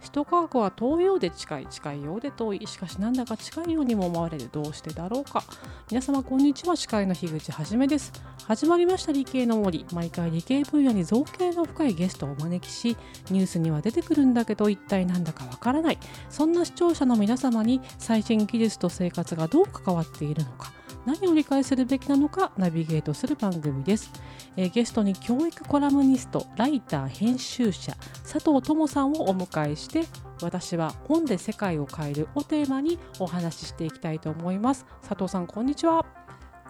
首都科学は遠いようで近い近いようで遠い。しかしなんだか近いようにも思われる。どうしてだろうか。皆様こんにちは。司会の樋口はじめです。始まりました理系の森。毎回理系分野に造形の深いゲストをお招きしニュースには出てくるんだけど一体なんだかわからない。そんな視聴者の皆様に最新技術と生活がどう関わっているのか。何を理解するべきなのかナビゲートする番組です、えー、ゲストに教育コラムニストライター編集者佐藤智さんをお迎えして私は本で世界を変えるをテーマにお話ししていきたいと思います。佐藤さんこんにちは。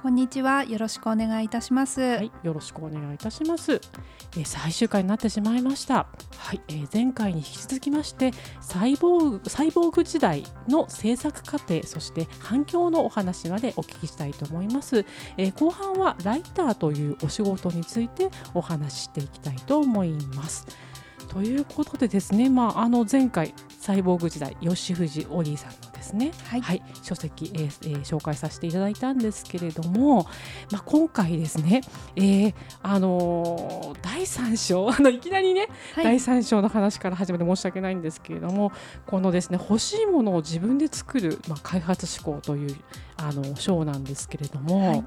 こんにちは。よろしくお願いいたします。はい、よろしくお願いいたします。えー、最終回になってしまいました。はい、えー、前回に引き続きましてサイボーグサイボーグ時代の制作過程そして反響のお話までお聞きしたいと思います。えー、後半はライターというお仕事についてお話ししていきたいと思います。ということでですね、まああの前回サイボーグ時代吉藤オリーさんのですね、はい、はい、書籍、えーえー、紹介させていただいたんですけれども、まあ、今回ですね、えー、あのー、第3章 あのいきなりね、はい、第3章の話から始めて申し訳ないんですけれどもこのですね欲しいものを自分で作る、まあ、開発思考というあの章なんですけれども、はい、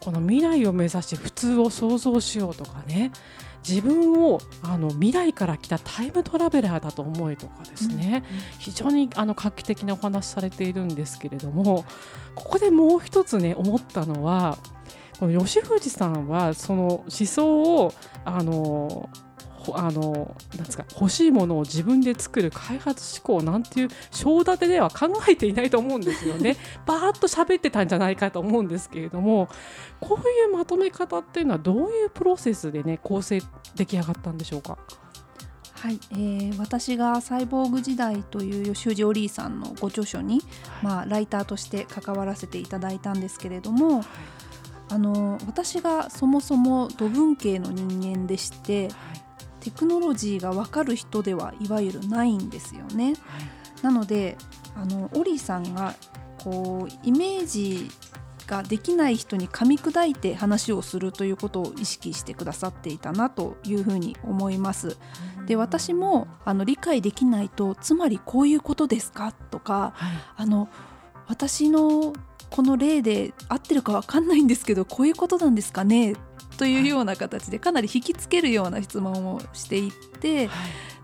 この未来を目指して普通を想像しようとかね自分をあの未来から来たタイムトラベラーだと思えとかですね、うん。うん、非常にあの画期的なお話されているんですけれどもここでもう一つね思ったのはこの吉藤さんはその思想をあのあのなんですか欲しいものを自分で作る開発思考なんていう章立てでは考えていないと思うんですよね。バーッと喋ってたんじゃないかと思うんですけれどもこういうまとめ方っていうのはどういうプロセスでね構成出来上がったんでしょうか？はい、えー、私が「サイボーグ時代」という吉藤おりさんのご著書に、まあ、ライターとして関わらせていただいたんですけれども、はい、あの私がそもそも土文系の人間でして、はいテクノロジーが分かる人ではいわゆるないんですよね。はい、なのであのオリーさんがこうイメージができない人に噛み砕いて話をするということを意識してくださっていたなというふうに思います。で私もあの理解できないとつまりこういうことですか？とか、はい、あの私のこの例で合ってるか分かんないんですけどこういうことなんですかね？というような形でかなり引きつけるような質問をしていって、はい、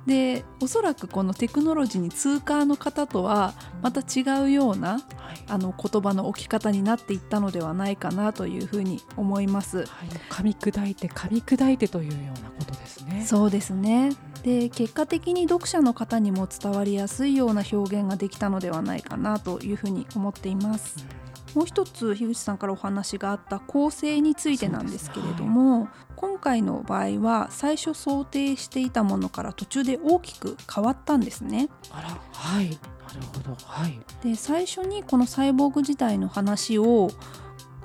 でおそらくこのテクノロジーに通過の方とはまた違うような、はい、あの言葉の置き方になっていったのではないかなというふうに思います。はい、噛み砕いて噛み砕いてというようなことですね。そうですね。で結果的に読者の方にも伝わりやすいような表現ができたのではないかなというふうに思っています。うんもう一つ樋口さんからお話があった構成についてなんですけれども、はい、今回の場合は最初想定していたものから途中で大きく変わったんですね。あらはい。なるほど、はい、で最初にこのサイボーグ時代の話を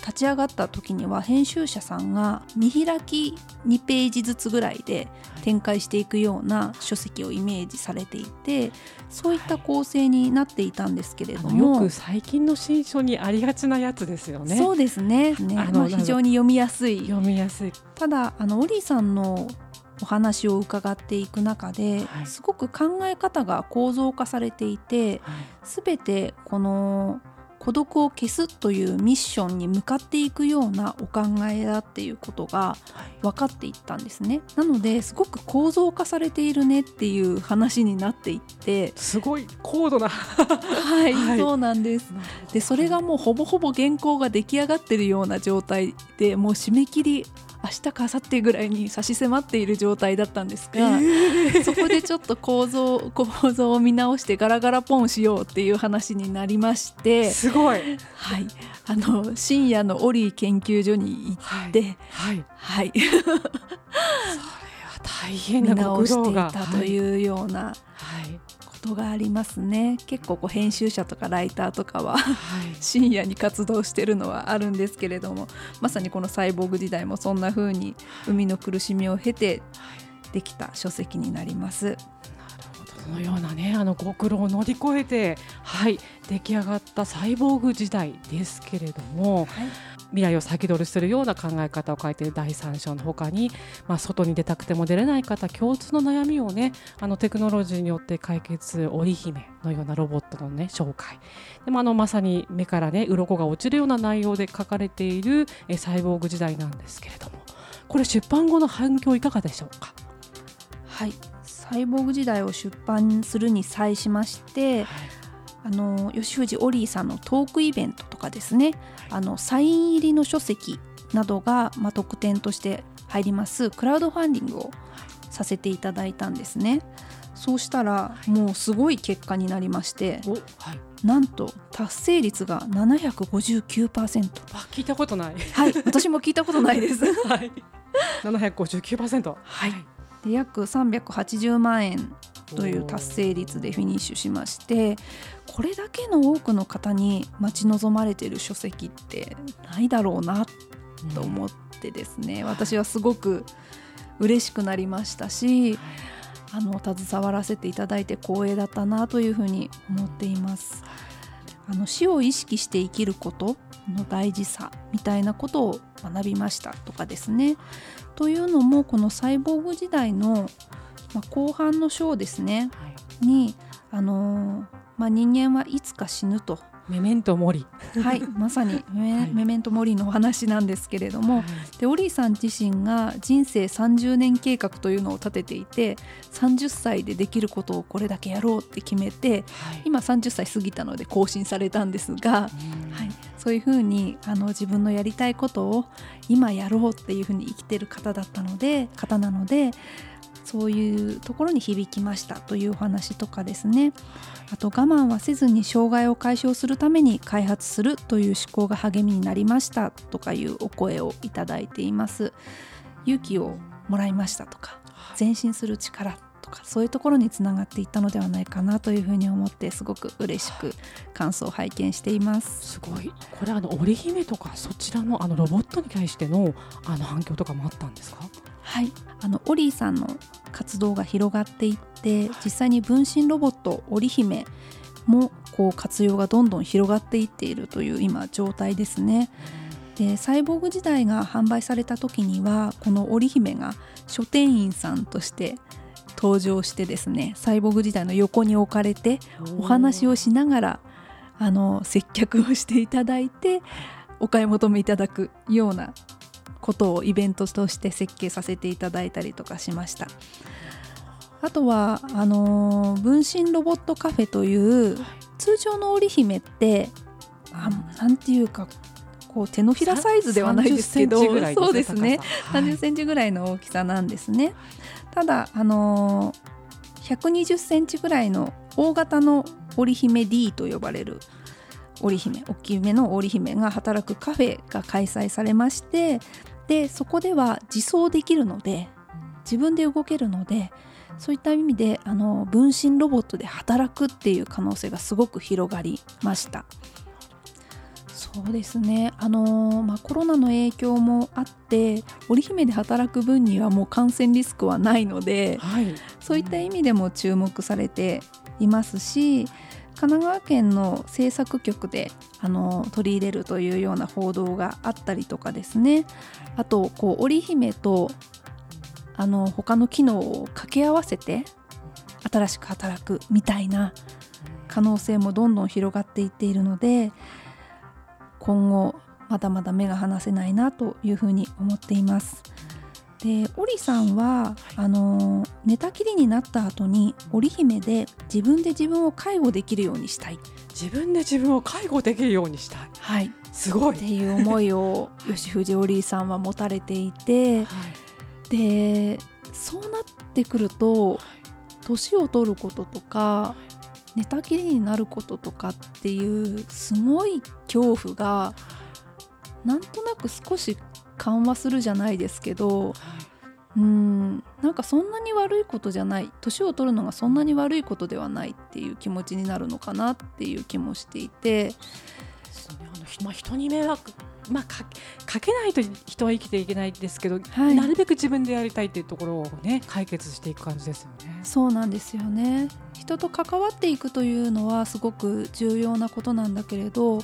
立ち上がった時には編集者さんが見開き2ページずつぐらいで展開していくような書籍をイメージされていてそういった構成になっていたんですけれども、よく最近の新書にありがちなやつですよね。そうですね。ね、あの非常に読みやすい。読みやすい。ただあのオリーさんのお話を伺っていく中で、はい、すごく考え方が構造化されていて、はい、全てこの孤独を消すというミッションに向かっていくようなお考えだっていうことが分かっていったんですね。なのですごく構造化されているねっていう話になっていって。すごい高度な。はい、はい、そうなんです。でそれがもうほぼほぼ原稿が出来上がってるような状態でもう締め切り明日か明後日ぐらいに差し迫っている状態だったんですが、えー、そこでちょっと構造 構造を見直してガラガラポンしようっていう話になりましてすごい、はい、あの深夜のオリー研究所に行って、はい、はい、それは大変な見直していたというような、はい、ことがありますね。結構こう編集者とかライターとかは、はい、深夜に活動してるのはあるんですけれどもまさにこのサイボーグ時代もそんな風に海の苦しみを経てできた書籍になります。そのようなねあのご苦労を乗り越えてはい出来上がったサイボーグ時代ですけれども、はい、未来を先取りするような考え方を書いている第3章のほかに、まあ、外に出たくても出れない方共通の悩みをねあのテクノロジーによって解決織姫のようなロボットのね紹介。でもあのまさに目からね鱗が落ちるような内容で書かれているえサイボーグ時代なんですけれども。これ出版後の反響いかがでしょうか？はい。サイボーグ時代を出版するに際しまして、はい。あの吉藤オリーさんのトークイベントとかですね。あのサイン入りの書籍などが、まあ、特典として入ります。クラウドファンディングをさせていただいたんですね。そうしたらもうすごい結果になりまして、はい、なんと達成率が759%あ聞いたことない。はい。私も聞いたことないです。はい。759%はい。で約380万円という達成率でフィニッシュしましてこれだけの多くの方に待ち望まれている書籍ってないだろうなと思ってですね、うん、私はすごく嬉しくなりましたし、あの携わらせていただいて光栄だったなというふうに思っています。あの死を意識して生きることの大事さみたいなことを学びましたとかですね。というのもこのサイボーグ時代のまあ、後半の章ですね、はい、に、あのー、まあ、人間はいつか死ぬと。メメントモリはいまさにメはい、メメントモリのお話なんですけれども、はい、でオリーさん自身が人生30年計画というのを立てていて30歳でできることをこれだけやろうって決めて、はい、今30歳過ぎたので更新されたんですが、はい、そういうふうにあの自分のやりたいことを今やろうっていうふうに生きてる方だったので方なのでそういうところに響きましたというお話とかですねあと我慢はせずに障害を解消するために開発するという思考が励みになりましたとかいうお声をいただいています。勇気をもらいましたとか前進する力とかそういうところにつながっていったのではないかなというふうに思ってすごく嬉しく感想を拝見しています。すごい。これあの織姫とかそちらのあのロボットに対してのあの反響とかもあったんですか？はい。あのオリーさんの活動が広がっていって実際に分身ロボット織姫もこう活用がどんどん広がっていっているという今状態ですね。でサイボーグ時代が販売された時にはこの織姫が書店員さんとして登場してですねサイボーグ時代の横に置かれてお話をしながらあの接客をしていただいてお買い求めいただくようなことをイベントとして設計させていただいたりとかしました。あとはあのー、分身ロボットカフェという通常の織姫ってあなんていうかこう手のひらサイズではないですけどそうですね、はい、30センチぐらいの大きさなんですね。ただあのー、120センチぐらいの大型の織姫 D と呼ばれる織姫大きめの織姫が働くカフェが開催されましてでそこでは自走できるので自分で動けるのでそういった意味であの分身ロボットで働くっていう可能性がすごく広がりました。そうですねあのまあ、コロナの影響もあって織姫で働く分にはもう感染リスクはないので、はい、そういった意味でも注目されていますし神奈川県の制作局であの取り入れるというような報道があったりとかですねあとこう織姫とあの他の機能を掛け合わせて新しく働くみたいな可能性もどんどん広がっていっているので今後まだまだ目が離せないなというふうに思っています。で織さんはあの寝たきりになった後に織姫で自分で自分を介護できるようにしたい。自分で自分を介護できるようにしたい。はい。すごい。っていう思いを吉藤織さんは持たれていて、はい、でそうなってくると年を取ることとか寝たきりになることとかっていうすごい恐怖がなんとなく少し緩和するじゃないですけど、はい、うんなんかそんなに悪いことじゃない年を取るのがそんなに悪いことではないっていう気持ちになるのかなっていう気もしていて。あのまあ、人に迷惑まあ、かかけないと人は生きていけないですけど、はい、なるべく自分でやりたいっていうところをね解決していく感じですよね。そうなんですよね人と関わっていくというのはすごく重要なことなんだけれど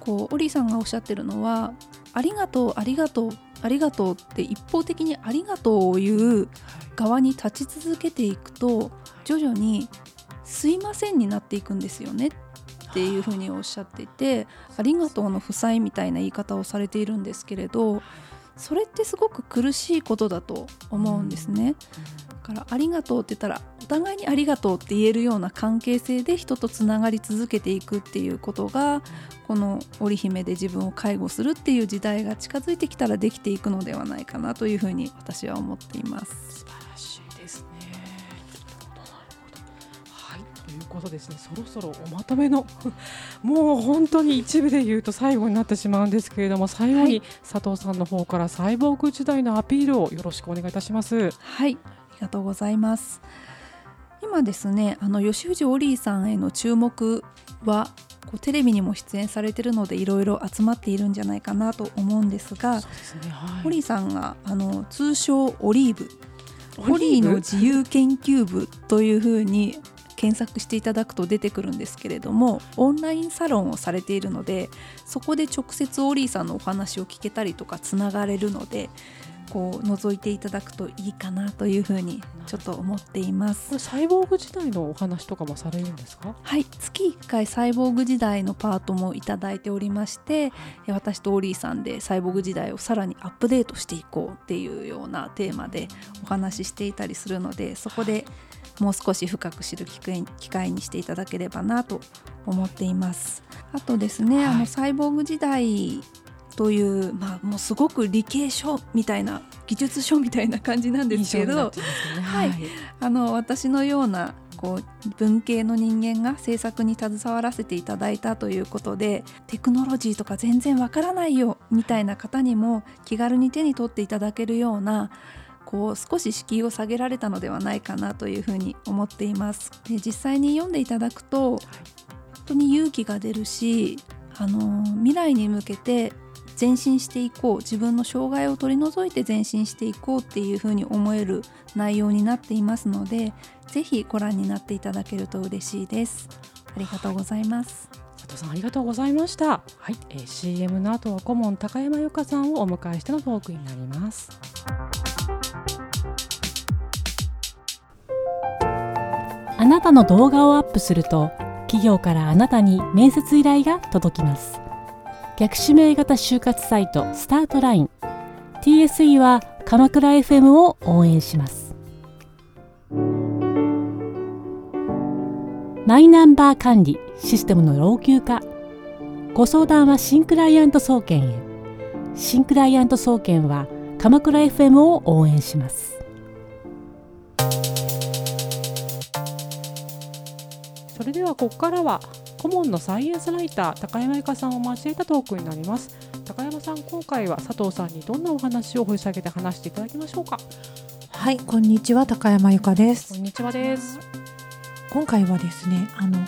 こうオリーさんがおっしゃってるのはありがとうありがとうありがとうって一方的にありがとうを言う側に立ち続けていくと徐々にすいませんになっていくんですよねっていうふうにおっしゃっていてありがとうの負債みたいな言い方をされているんですけれどそれってすごく苦しいことだと思うんですね。だからありがとうって言ったらお互いにありがとうって言えるような関係性で人とつながり続けていくっていうことがこの織姫で自分を介護するっていう時代が近づいてきたらできていくのではないかなというふうに私は思っています。素晴らしいですね。はいということですねそろそろおまとめの もう本当に一部で言うと最後になってしまうんですけれども最後に佐藤さんの方からサイボーグ時代のアピールをよろしくお願いいたします。はいりがとうございます。今ですねあの吉藤オリーさんへの注目はこうテレビにも出演されてるのでいろいろ集まっているんじゃないかなと思うんですが、ねはい、オリーさんがあの通称オリーブ。オリーの自由研究部というふうに検索していただくと出てくるんですけれどもオンラインサロンをされているのでそこで直接オリーさんのお話を聞けたりとかつながれるのでこう覗いていただくといいかなというふうにちょっと思っています。サイボーグ時代のお話とかもされるんですか？はい月1回サイボーグ時代のパートもいただいておりまして、はい、私とオーリーさんでサイボーグ時代をさらにアップデートしていこうっていうようなテーマでお話ししていたりするのでそこでもう少し深く知る機会にしていただければなと思っています。あとですね、はい、あのサイボーグ時代という、まあ、もうすごく理系書みたいな技術書みたいな感じなんですけど、ね、はい、あの私のようなこう文系の人間が制作に携わらせていただいたということでテクノロジーとか全然わからないよみたいな方にも気軽に手に取っていただけるようなこう少し敷居を下げられたのではないかなというふうに思っています。で実際に読んでいただくと、本当に勇気が出るしあの未来に向けて前進していこう。自分の障害を取り除いて前進していこうっていうふうに思える内容になっていますのでぜひご覧になっていただけると嬉しいです。ありがとうございます、はい、佐藤さんありがとうございました。はい、えー、CM の後は顧問高山由香さんをお迎えしてのトークになります。あなたの動画をアップすると企業からあなたに面接依頼が届きます逆指名型就活サイトスタートライン。TSE は鎌倉 FM を応援します。マイナンバー管理システムの老朽化。ご相談は新クライアント総研へ。新クライアント総研は鎌倉 FM を応援します。それではここからは顧問のサイエンスライター高山由香さんを交えたトークになります。高山さん今回は佐藤さんにどんなお話を掘り下げて話していただきましょうか？はいこんにちは高山由香です。こんにちはです。今回はですねあの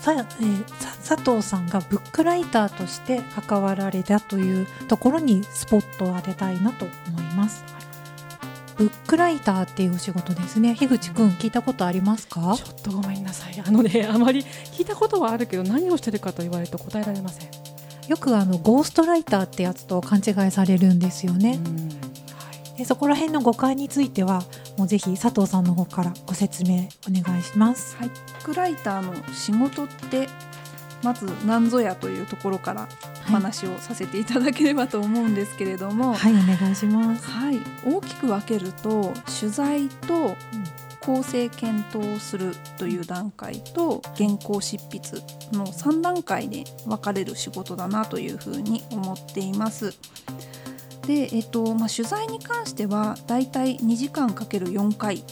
さ、えー、佐藤さんがブックライターとして関わられたというところにスポットを当てたいなと思います。ブックライターっていうお仕事ですね。樋口くん聞いたことありますか？ちょっとごめんなさい。あのね、あまり聞いたことはあるけど何をしてるかと言われると答えられません。よくあのゴーストライターってやつと勘違いされるんですよね。でそこら辺の誤解についてはもうぜひ佐藤さんの方からご説明お願いします。はい、ブックライターの仕事ってまず何ぞやというところからお話をさせていただければと思うんですけれども、はい、お願いします。はい、大きく分けると取材と構成検討するという段階と原稿執筆の3段階で分かれる仕事だなというふうに思っています。で、えっとまあ、取材に関してはだいたい2時間かける4回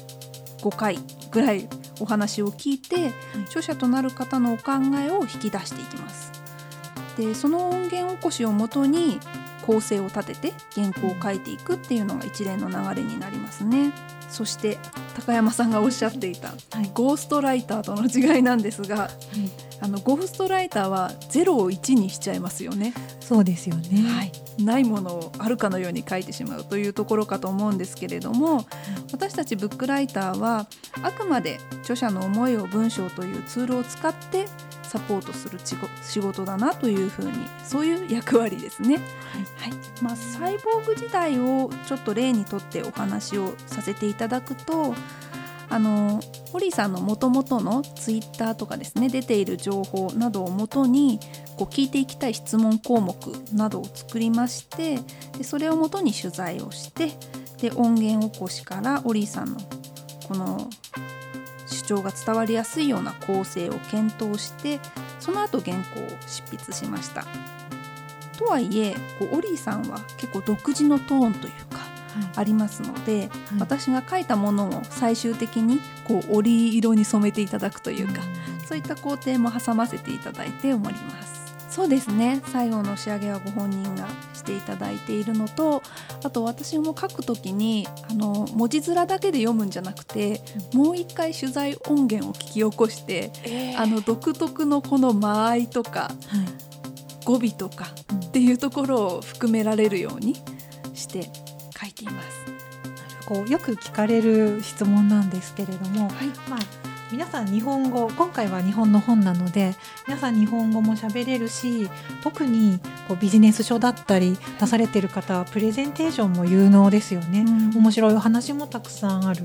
5回ぐらいお話を聞いて、著者となる方のお考えを引き出していきます。でその音源起こしをもとに構成を立てて原稿を書いていくっていうのが一連の流れになりますね。そして高山さんがおっしゃっていた、はい、ゴーストライターとの違いなんですが、はい、あのゴーストライターは0を1にしちゃいますよね。そうですよね、はい、ないものをあるかのように書いてしまうというところかと思うんですけれども、私たちブックライターはあくまで著者の思いを文章というツールを使ってサポートする仕事だなというふうにそういう役割ですね。はい、はい、まあ、サイボーグ時代をちょっと例にとってお話をさせていただくとあのホリーさんのもともとのツイッターとかですね出ている情報などをもとにこう聞いていきたい質問項目などを作りましてでそれをもとに取材をしてで音源起こしからオリーさんのこの主張が伝わりやすいような構成を検討してその後原稿を執筆しました。とはいえこうオリーさんは結構独自のトーンというかありますので、はい、私が書いたものを最終的にこう織色に染めていただくというか、うん、そういった工程も挟ませていただいております。そうですね最後の仕上げはご本人がしていただいているのとあと私も書く時にあの文字面だけで読むんじゃなくてもう一回取材音源を聞き起こして、えー、あの独特のこの間合いとか、はい、語尾とかっていうところを含められるようにして書いています。こうよく聞かれる質問なんですけれども、はい、まあ皆さん日本語今回は日本の本なので皆さん日本語も喋れるし特にこうビジネス書だったり出されてる方はプレゼンテーションも有能ですよね、うん、面白いお話もたくさんある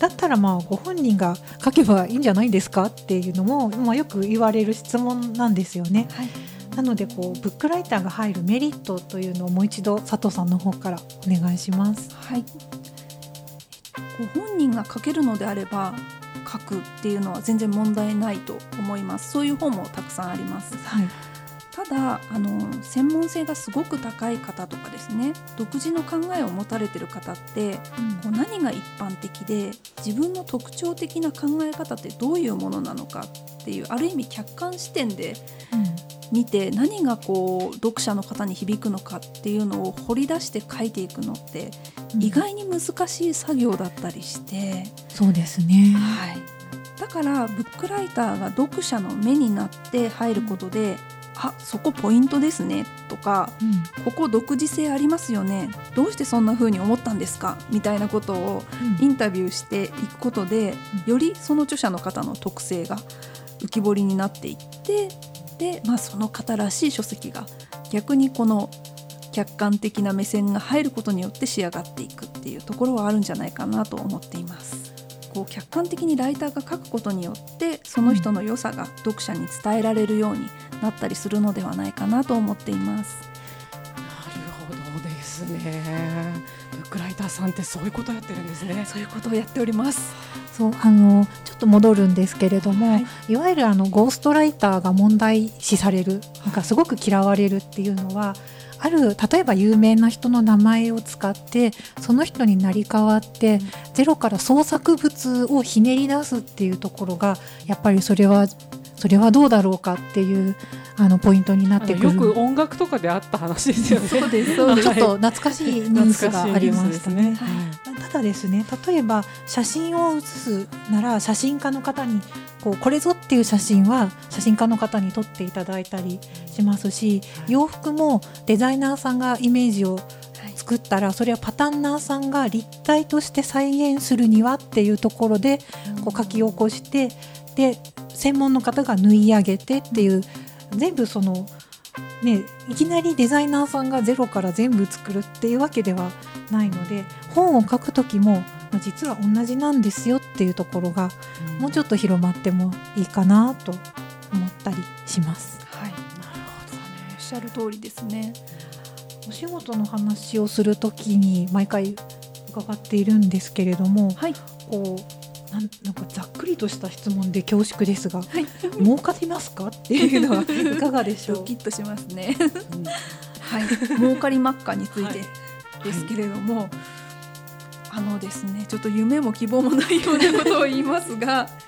だったらまあご本人が書けばいいんじゃないですかっていうのも、まあ、よく言われる質問なんですよね。はいなのでこうブックライターが入るメリットというのをもう一度佐藤さんの方からお願いします。はい。ご本人が書けるのであれば書くっていうのは全然問題ないと思います。そういう本もたくさんあります、はい、ただあの専門性がすごく高い方とかですね独自の考えを持たれてる方って、うん、こう何が一般的で自分の特徴的な考え方ってどういうものなのかっていうある意味客観視点で見て、何がこう読者の方に響くのかっていうのを掘り出して書いていくのって意外に難しい作業だったりして、そうですね、はい、だからブックライターが読者の目になって入ることで、うん、あそこポイントですねとか、うん、ここ独自性ありますよねどうしてそんな風に思ったんですかみたいなことをインタビューしていくことで、うん、よりその著者の方の特性が浮き彫りになっていってで、まあ、その方らしい書籍が逆にこの客観的な目線が入ることによって仕上がっていくっていうところはあるんじゃないかなと思っています。こう客観的にライターが書くことによってその人の良さが読者に伝えられるようになったりするのではないかなと思っています。なるほどですね。ブックライターさんってそういうことをやってるんですね。そういうことをやっております。そうあのちょっと戻るんですけれども、はい、いわゆるあのゴーストライターが問題視されるなんかすごく嫌われるっていうのはある例えば有名な人の名前を使ってその人になり変わって、ゼロから創作物をひねり出すっていうところがやっぱりそれはそれはどうだろうかっていうあのポイントになってくる。よく音楽とかであった話ですよね。そうですそうです。ちょっと懐かしいニュースがありましたね。ねただですね例えば写真を写すなら写真家の方にこうこれぞっていう写真は写真家の方に撮っていただいたりしますし洋服もデザイナーさんがイメージを作ったらそれはパタンナーさんが立体として再現するにはっていうところでこう書き起こしてで専門の方が縫い上げてっていう全部そのねいきなりデザイナーさんがゼロから全部作るっていうわけではないので本を書く時も実は同じなんですよっていうところがもうちょっと広まってもいいかなと思ったりします。はい、なるほどね。おっしゃる通りですね。お仕事の話をする時に毎回伺っているんですけれども、はい、こうなんかざっくりとした質問で恐縮ですが、はい、儲かりますか？っていうのはいかがでしょう？ドキッとしますね。うん、はい、儲かりまっかについてですけれども、はい、あのですね、ちょっと夢も希望もないようなことを言いますが。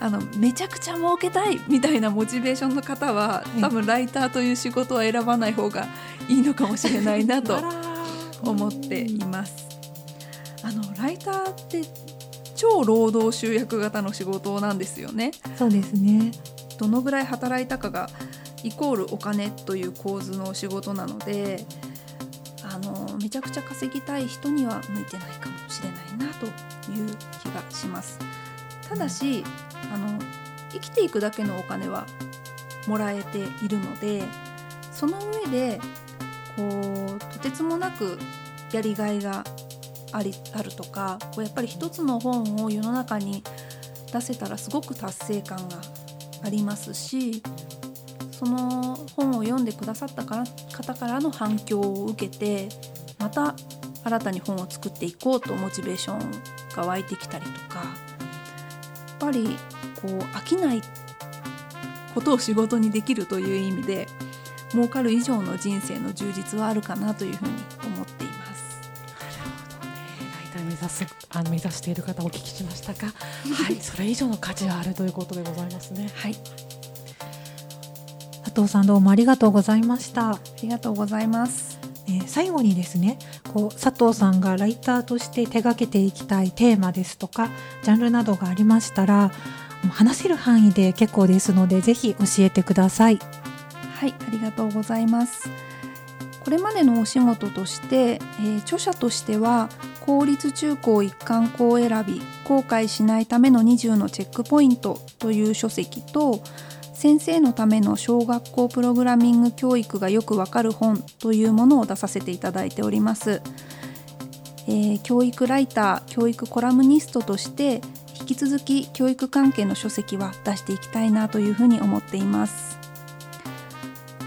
あのめちゃくちゃ儲けたいみたいなモチベーションの方は多分ライターという仕事は選ばない方がいいのかもしれないなと思っています。あのライターって超労働集約型の仕事なんですよね。そうですねどのぐらい働いたかがイコールお金という構図の仕事なのであのめちゃくちゃ稼ぎたい人には向いてないかもしれないなという気がします。ただしあの生きていくだけのお金はもらえているのでその上でこうとてつもなくやりがいがありあるとかこうやっぱり一つの本を世の中に出せたらすごく達成感がありますしその本を読んでくださった方からの反響を受けてまた新たに本を作っていこうとモチベーションが湧いてきたりとかやっぱりこう飽きないことを仕事にできるという意味で儲かる以上の人生の充実はあるかなというふうに目指すあの目指している方お聞きしましたか？はい、それ以上の価値があるということでございますね。はい、佐藤さんどうもありがとうございました。ありがとうございます。えー最後にですねこう佐藤さんがライターとして手掛けていきたいテーマですとかジャンルなどがありましたらもう話せる範囲で結構ですのでぜひ教えてください。はい、ありがとうございます。これまでのお仕事として、えー著者としては公立中高一貫校選び後悔しないための20のチェックポイントという書籍と先生のための小学校プログラミング教育がよくわかる本というものを出させていただいております。えー教育ライター教育コラムニストとして引き続き教育関係の書籍は出していきたいなというふうに思っています。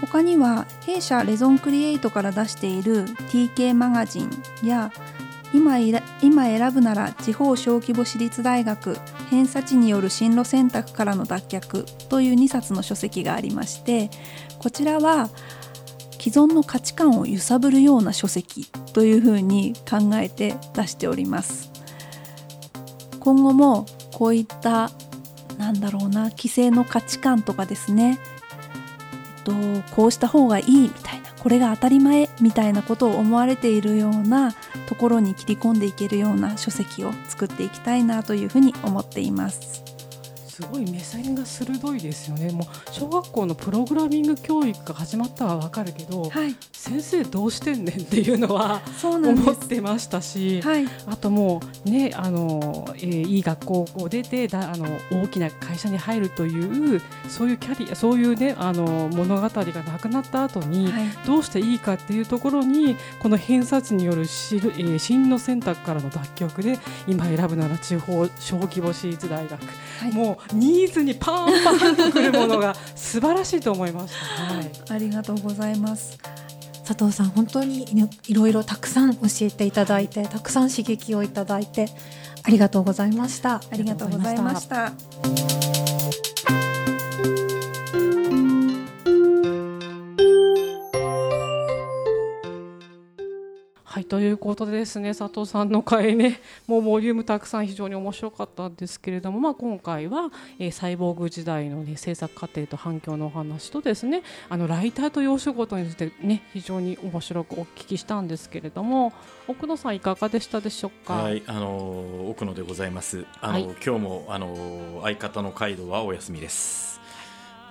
他には弊社レゾンクリエイトから出している TK マガジンや今今選ぶなら地方小規模私立大学偏差値による進路選択からの脱却という2冊の書籍がありましてこちらは既存の価値観を揺さぶるような書籍というふうに考えて出しております。今後もこういったなんだろうな規制の価値観とかですねえっとこうした方がいいみたいなこれが当たり前みたいなことを思われているようなところに切り込んでいけるような書籍を作っていきたいなというふうに思っています。すごい目線が鋭いですよね。もう小学校のプログラミング教育が始まったはわかるけど、はい、先生どうしてんねんっていうのは思っ。てましたし、はい、あともうねあの、えーいい学校を出てだあの大きな会社に入るというそういうキャリアそういうねあの物語がなくなった後に、はい、どうしていいかっていうところにこの偏差値によるしる、えー進路選択からの脱却で今選ぶなら地方小規模私立大学、はい。もうニーズにパンパンとくるものが素晴らしいと思いました。はいありがとうございます。佐藤さん本当にねいろいろたくさん教えていただいてたくさん刺激をいただいてありがとうございました。ありがとうございました。ということでですね佐藤さんの回ねもうボリュームたくさん非常に面白かったんですけれども、まあ、今回は、えーサイボーグ時代の、ね、制作過程と反響のお話とですねあのライターというお仕事についてね非常に面白くお聞きしたんですけれども奥野さんいかがでしたでしょうか？はい、あの奥野でございます。あの、はい今日もあの相方のカイドはお休みです。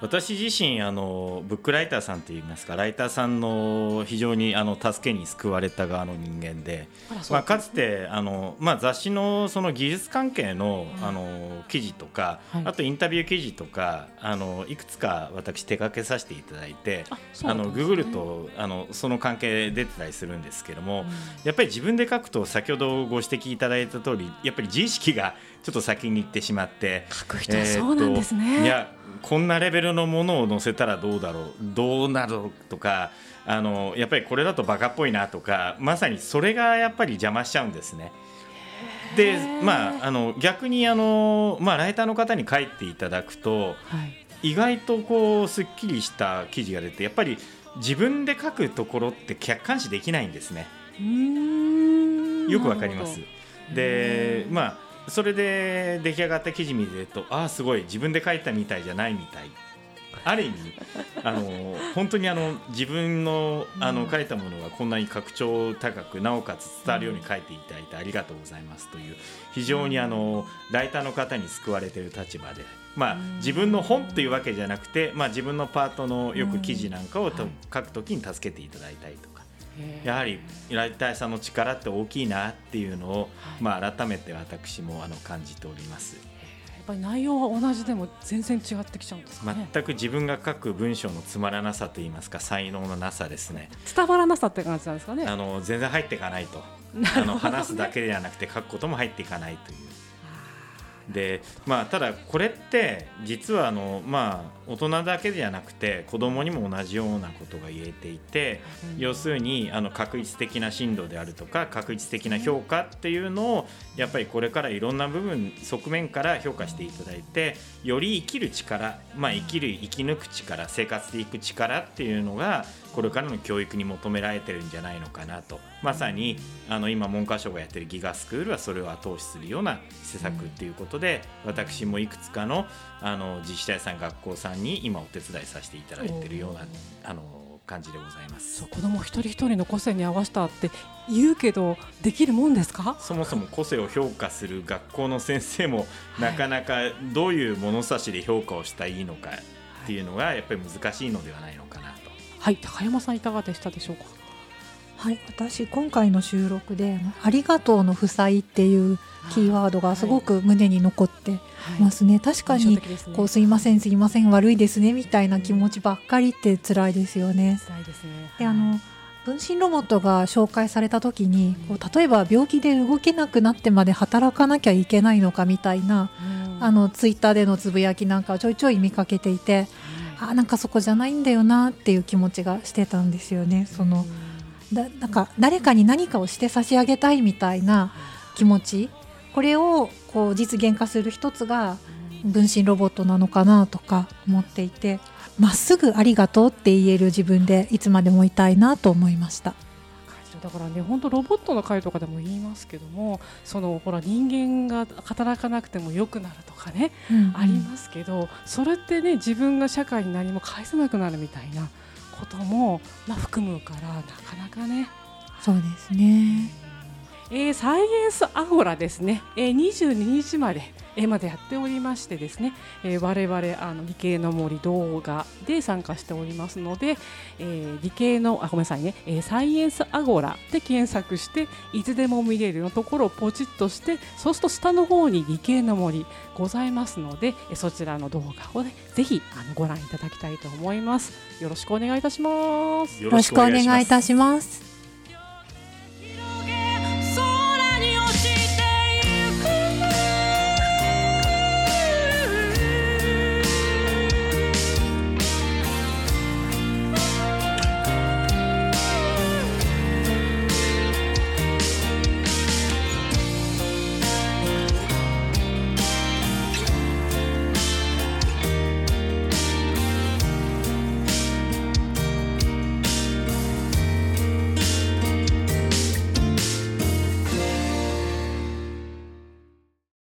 私自身あのブックライターさんといいますかライターさんの非常にあの助けに救われた側の人間で、まあ、かつてあの、まあ、雑誌のその技術関係のうん。あの記事とか、はい。あとインタビュー記事とかあのいくつか私手掛けさせていただいてあのグーグルとあのその関係出てたりするんですけども、うん。やっぱり自分で書くと先ほどご指摘いただいた通りやっぱり自意識がちょっと先に行ってしまって書く人はそうなんですね。こんなレベルのものを載せたらどうだろうどうなるとかあのやっぱりこれだとバカっぽいなとかまさにそれがやっぱり邪魔しちゃうんですね。でまああの逆にあの、まあ、ライターの方に書いていただくとはい意外とこうすっきりした記事が出てやっぱり自分で書くところって客観視できないんですね。よくわかります。でうんまあそれで出来上がった記事見てるとああすごい。自分で書いたみたいじゃないみたい。ある意味あの本当にあの自分のあの書いたものがこんなに格調高くなおかつ伝わるように書いていただいてありがとうございますという非常にあのライターの方に救われている立場で。まあ、自分の本というわけじゃなくて、まあ、自分のパートのよく記事なんかを書くときに助けていただいたりとやはりライターさんの力って大きいなっていうのを、はい。まあ、改めて私もあの感じております。ぱり内容は同じでも全然違ってきちゃうんですかね。全く自分が書く文章のつまらなさといいますか才能のなさですね。伝わらなさって感じなんですかね。あの全然入っていかないと。あの話すだけではなくて書くことも入っていかないというでまあ、ただこれって実はあの、まあ、大人だけじゃなくて子供にも同じようなことが言えていて、うん。要するにあの確率的な進路であるとか確率的な評価っていうのをやっぱりこれからいろんな部分側面から評価していただいてより生きる力、まあ、生きる生き抜く力生活でいく力っていうのがこれからの教育に求められてるんじゃないのかなと。まさにあの今文科省がやってるギガスクールはそれを後押しするような施策っていうことで、私もいくつかのあの自治体さん学校さんに今お手伝いさせていただいてるようなあの感じでございます。そう子供一人一人の個性に合わせたって言うけどできるもんですか？そもそも個性を評価する学校の先生もはい。なかなかどういう物差しで評価をしたらいいのかっていうのがやっぱり難しいのではないのかな。と。はい高山さんいかがでしたでしょうか？はい、私今回の収録で「ありがとうの負債」っていうキーワードがすごく胸に残ってますね。確か印象にこうすいませんすいません悪いですねみたいな気持ちばっかりって辛いですよね。辛いですね。であの分身ロボットが紹介された時にこう例えば病気で動けなくなってまで働かなきゃいけないのかみたいなうん。あのツイッターでのつぶやきなんかをちょいちょい見かけていてあなんかそこじゃないんだよなっていう気持ちがしてたんですよね。そのだなんか誰かに何かをして差し上げたいみたいな気持ちこれをこう実現化する一つが分身ロボットなのかなとか思っていてまっすぐありがとうって言える自分でいつまでもいたいなと思いました。だからね本当ロボットの会とかでも言いますけどもそのほら人間が働かなくても良くなるとかね、ありますけどそれってね自分が社会に何も返せなくなるみたいなことも、まあ、含むからなかなかねそうですね。えーサイエンスアゴラですね、えー、22日まで、えーまでやっておりましてですね、えー我々あの理系の森動画で参加しておりますので、えー理系のあごめんなさいね、えーサイエンスアゴラで検索していつでも見れるのところをポチッとしてそうすると下の方に理系の森ございますので、えーそちらの動画をねぜひあのご覧いただきたいと思います。よろしくお願いいたします。よろしくお願いいたします。